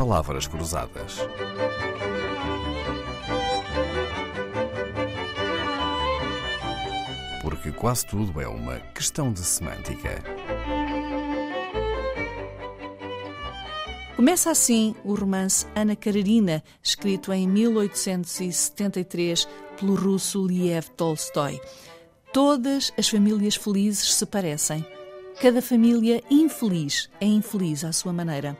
palavras cruzadas. Porque quase tudo é uma questão de semântica. Começa assim o romance Ana Karenina, escrito em 1873 pelo russo Liev Tolstói. Todas as famílias felizes se parecem. Cada família infeliz é infeliz à sua maneira.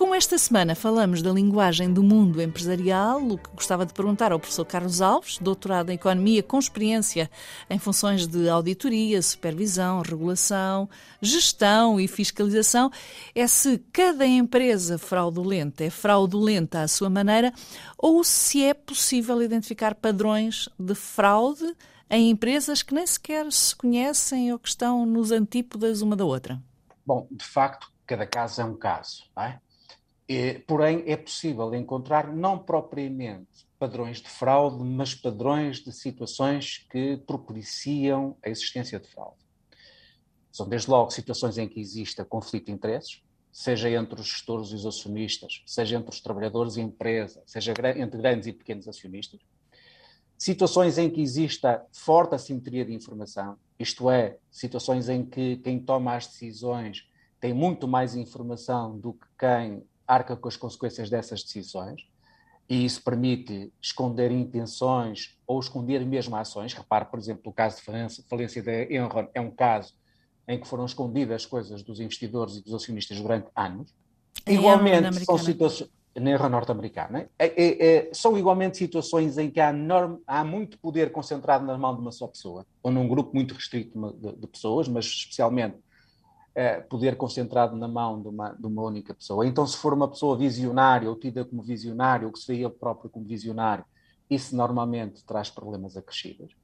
Como esta semana falamos da linguagem do mundo empresarial, o que gostava de perguntar ao professor Carlos Alves, doutorado em Economia com experiência em funções de auditoria, supervisão, regulação, gestão e fiscalização, é se cada empresa fraudulenta é fraudulenta à sua maneira ou se é possível identificar padrões de fraude em empresas que nem sequer se conhecem ou que estão nos antípodas uma da outra. Bom, de facto, cada caso é um caso, não é? É, porém, é possível encontrar não propriamente padrões de fraude, mas padrões de situações que propiciam a existência de fraude. São, desde logo, situações em que exista conflito de interesses, seja entre os gestores e os acionistas, seja entre os trabalhadores e a empresa, seja entre grandes e pequenos acionistas. Situações em que exista forte assimetria de informação, isto é, situações em que quem toma as decisões tem muito mais informação do que quem arca com as consequências dessas decisões, e isso permite esconder intenções ou esconder mesmo ações. Repare, por exemplo, o caso de falência da Enron é um caso em que foram escondidas coisas dos investidores e dos acionistas durante anos. Igualmente, são situações na Enron norte-americana, é, é, é, são igualmente situações em que há, há, muito poder concentrado na mão de uma só pessoa, ou num grupo muito restrito de, de pessoas, mas especialmente é, poder concentrado na mão de uma, de uma única pessoa. Então, se for uma pessoa visionária ou tida como visionário, ou que se vê ele próprio como visionário, isso normalmente traz problemas acrescidos.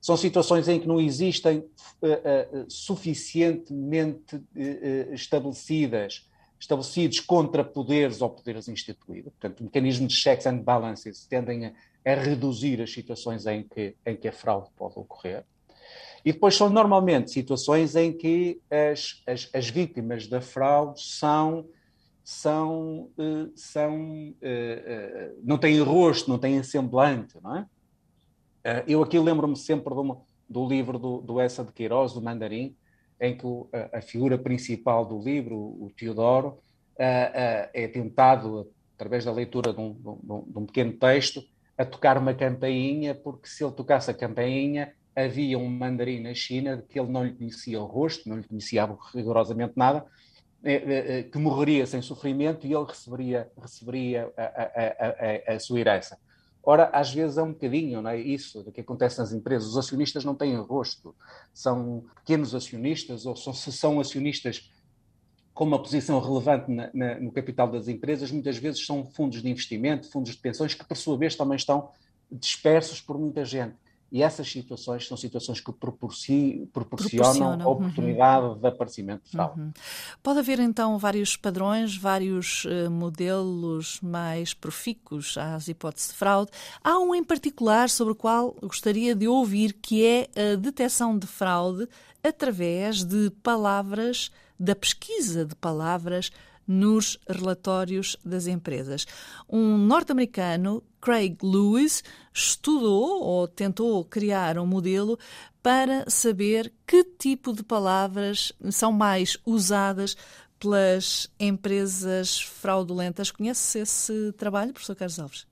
São situações em que não existem uh, uh, suficientemente estabelecidas, estabelecidos contrapoderes ou poderes instituídos. Portanto, mecanismos de checks and balances tendem a, a reduzir as situações em que, em que a fraude pode ocorrer. E depois são normalmente situações em que as, as, as vítimas da fraude são, são, uh, são uh, uh, não têm rosto, não têm semblante, não é? eu aqui lembro-me sempre do, do livro do, do Essa de Queiroz, do Mandarim, em que a, a, figura principal do livro, o Teodoro, é tentado, através da leitura de, um, de um pequeno texto, a tocar uma campainha, porque se ele tocasse a campainha, havia um mandarim na China que ele não lhe conhecia o rosto, não lhe conhecia rigorosamente nada, eh, eh, eh, que morreria sem sofrimento e ele receberia, receberia a, a, a, a, sua herança. Ora, às vezes é um bocadinho não é, isso do que acontece nas empresas. Os acionistas não têm rosto, são pequenos acionistas, ou são, se são acionistas com uma posição relevante na, na, no capital das empresas, muitas vezes são fundos de investimento, fundos de pensões, que por sua vez também estão dispersos por muita gente. E essas situações são situações que proporcionam, proporcionam uhum. oportunidade uhum. de aparecimento de fraude. Uhum. Pode haver então vários padrões, vários uh, modelos mais profícuos às hipóteses de fraude. Há um em particular sobre o qual gostaria de ouvir, que é a detecção de fraude através de palavras, da pesquisa de palavras nos relatórios das empresas. Um norte-americano, Craig Lewis, estudou ou tentou criar um modelo para saber que tipo de palavras são mais usadas pelas empresas fraudulentas. Conhece esse trabalho, professor Carlos Alves?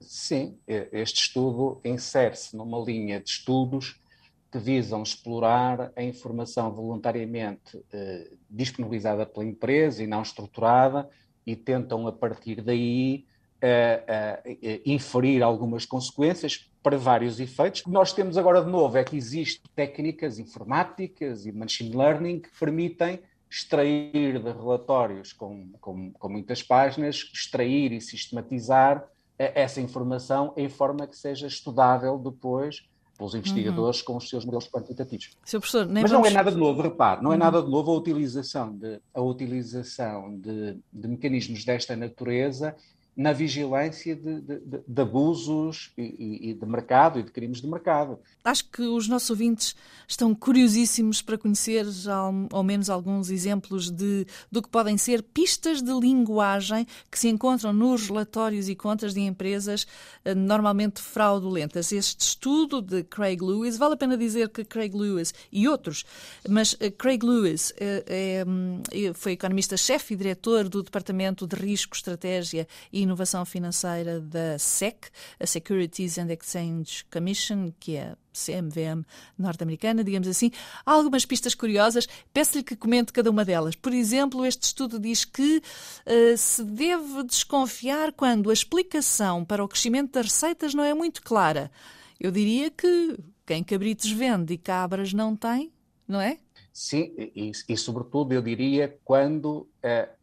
Sim, este estudo insere-se numa linha de estudos que visam explorar a informação voluntariamente eh, disponibilizada pela empresa e não estruturada e tentam, a partir daí, eh, eh, inferir algumas consequências para vários efeitos. O que nós temos agora de novo é que existem técnicas informáticas e machine learning que permitem extrair de relatórios com, com, com muitas páginas, extrair e sistematizar essa informação em forma que seja estudável depois pelos investigadores uhum. com os seus modelos quantitativos. Professor, Mas vamos... não é nada de novo, repare, não é uhum. nada de novo a utilização de, a utilização de, de mecanismos desta natureza na vigilância de, de, de abusos e, e, de mercado e de crimes de mercado. Acho que os nossos ouvintes estão curiosíssimos para conhecer ao, ao menos alguns exemplos de, do que podem ser pistas de linguagem que se encontram nos relatórios e contas de empresas eh, normalmente fraudulentas. Este estudo de Craig Lewis, vale a pena dizer que Craig Lewis e outros, mas eh, Craig Lewis é, é, foi economista-chefe e diretor do Departamento de Risco, Estratégia e inovação financeira da SEC, a Securities and Exchange Commission, que é CMVM norte-americana, digamos assim. Há algumas pistas curiosas. Peço-lhe que comente cada uma delas. Por exemplo, este estudo diz que uh, se deve desconfiar quando a explicação para o crescimento das receitas não é muito clara. Eu diria que quem cabritos vende e cabras não tem, não é? Sim, e, e, sobretudo eu diria quando uh,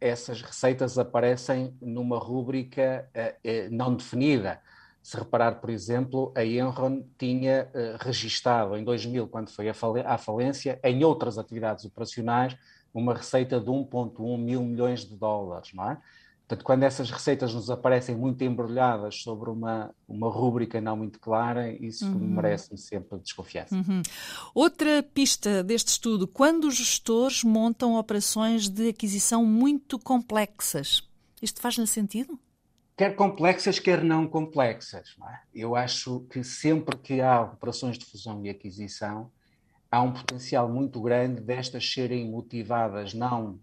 essas receitas aparecem numa rúbrica uh, uh, não definida. Se reparar, por exemplo, a Enron tinha registado em 2000, quando foi à falência, em outras atividades operacionais, uma receita de 1,1 mil milhões de dólares, não é? Portanto, quando essas receitas nos aparecem muito embrulhadas sobre uma, uma rúbrica não muito clara, isso uhum. merece-me sempre desconfiança. Uhum. Outra pista deste estudo: quando os gestores montam operações de aquisição muito complexas. Isto faz-lhe sentido? Quer complexas, quer não complexas. Não é? Eu acho que sempre que há operações de fusão e aquisição, há um potencial muito grande destas serem motivadas não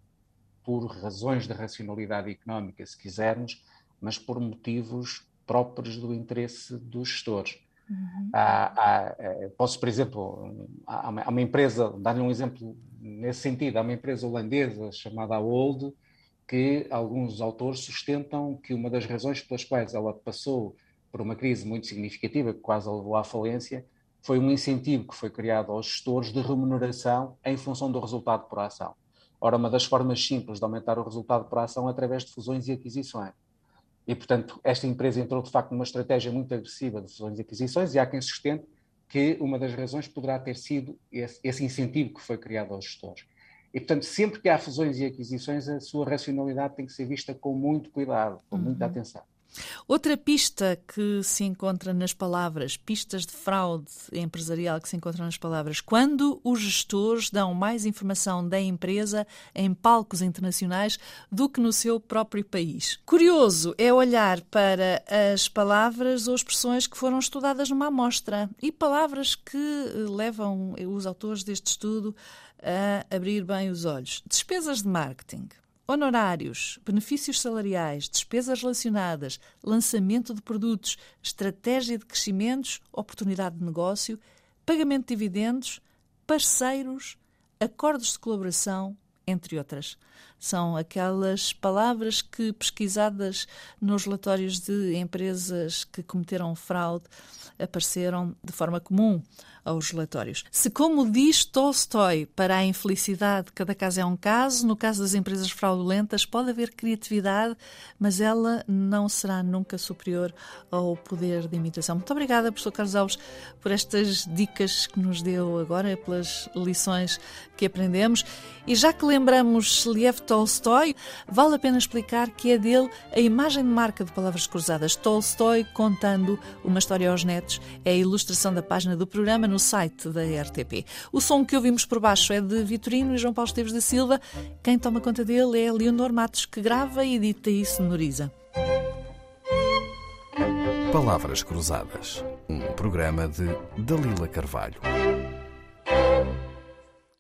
por razões de racionalidade económica, se quisermos, mas por motivos próprios do interesse dos gestores. Uhum. Há, há, eh, posso, por exemplo, há uma, há uma empresa, dar-lhe um exemplo nesse sentido, há uma empresa holandesa chamada Old, que alguns autores sustentam que uma das razões pelas quais ela passou por uma crise muito significativa, que quase a levou à falência, foi um incentivo que foi criado aos gestores de remuneração em função do resultado por ação. Ora, uma das formas simples de aumentar o resultado por ação é através de fusões e aquisições. E, portanto, esta empresa entrou, de facto, numa estratégia muito agressiva de fusões e aquisições, e há quem sustente que uma das razões poderá ter sido esse, esse incentivo que foi criado aos gestores. E, portanto, sempre que há fusões e aquisições, a sua racionalidade tem que ser vista com muito cuidado, com uhum. muita atenção. Outra pista que se encontra nas palavras, pistas de fraude empresarial que se encontram nas palavras, quando os gestores dão mais informação da empresa em palcos internacionais do que no seu próprio país. Curioso é olhar para as palavras ou expressões que foram estudadas numa amostra e palavras que levam os autores deste estudo a abrir bem os olhos. Despesas de marketing, honorários, benefícios salariais, despesas relacionadas, lançamento de produtos, estratégia de crescimentos, oportunidade de negócio, pagamento de dividendos, parceiros, acordos de colaboração, entre outras. São aquelas palavras que, pesquisadas nos relatórios de empresas que cometeram fraude, apareceram de forma comum aos relatórios. Se, como diz Tolstói, para a infelicidade cada caso é um caso, no caso das empresas fraudulentas pode haver criatividade, mas ela não será nunca superior ao poder de imitação. Muito obrigada, professor Carlos Alves, por estas dicas que nos deu agora, pelas lições que aprendemos. E já que lembramos Liev Tolstói, vale a pena explicar que é dele a imagem de marca de Palavras Cruzadas. Tolstói contando uma história aos netos é a ilustração da página do programa no site da RTP. O som que ouvimos por baixo é de Vitorino e João Paulo Esteves da Silva. Quem toma conta dele é Leonor Matos, que grava, edita e sonoriza. Palavras Cruzadas, um programa de Dalila Carvalho.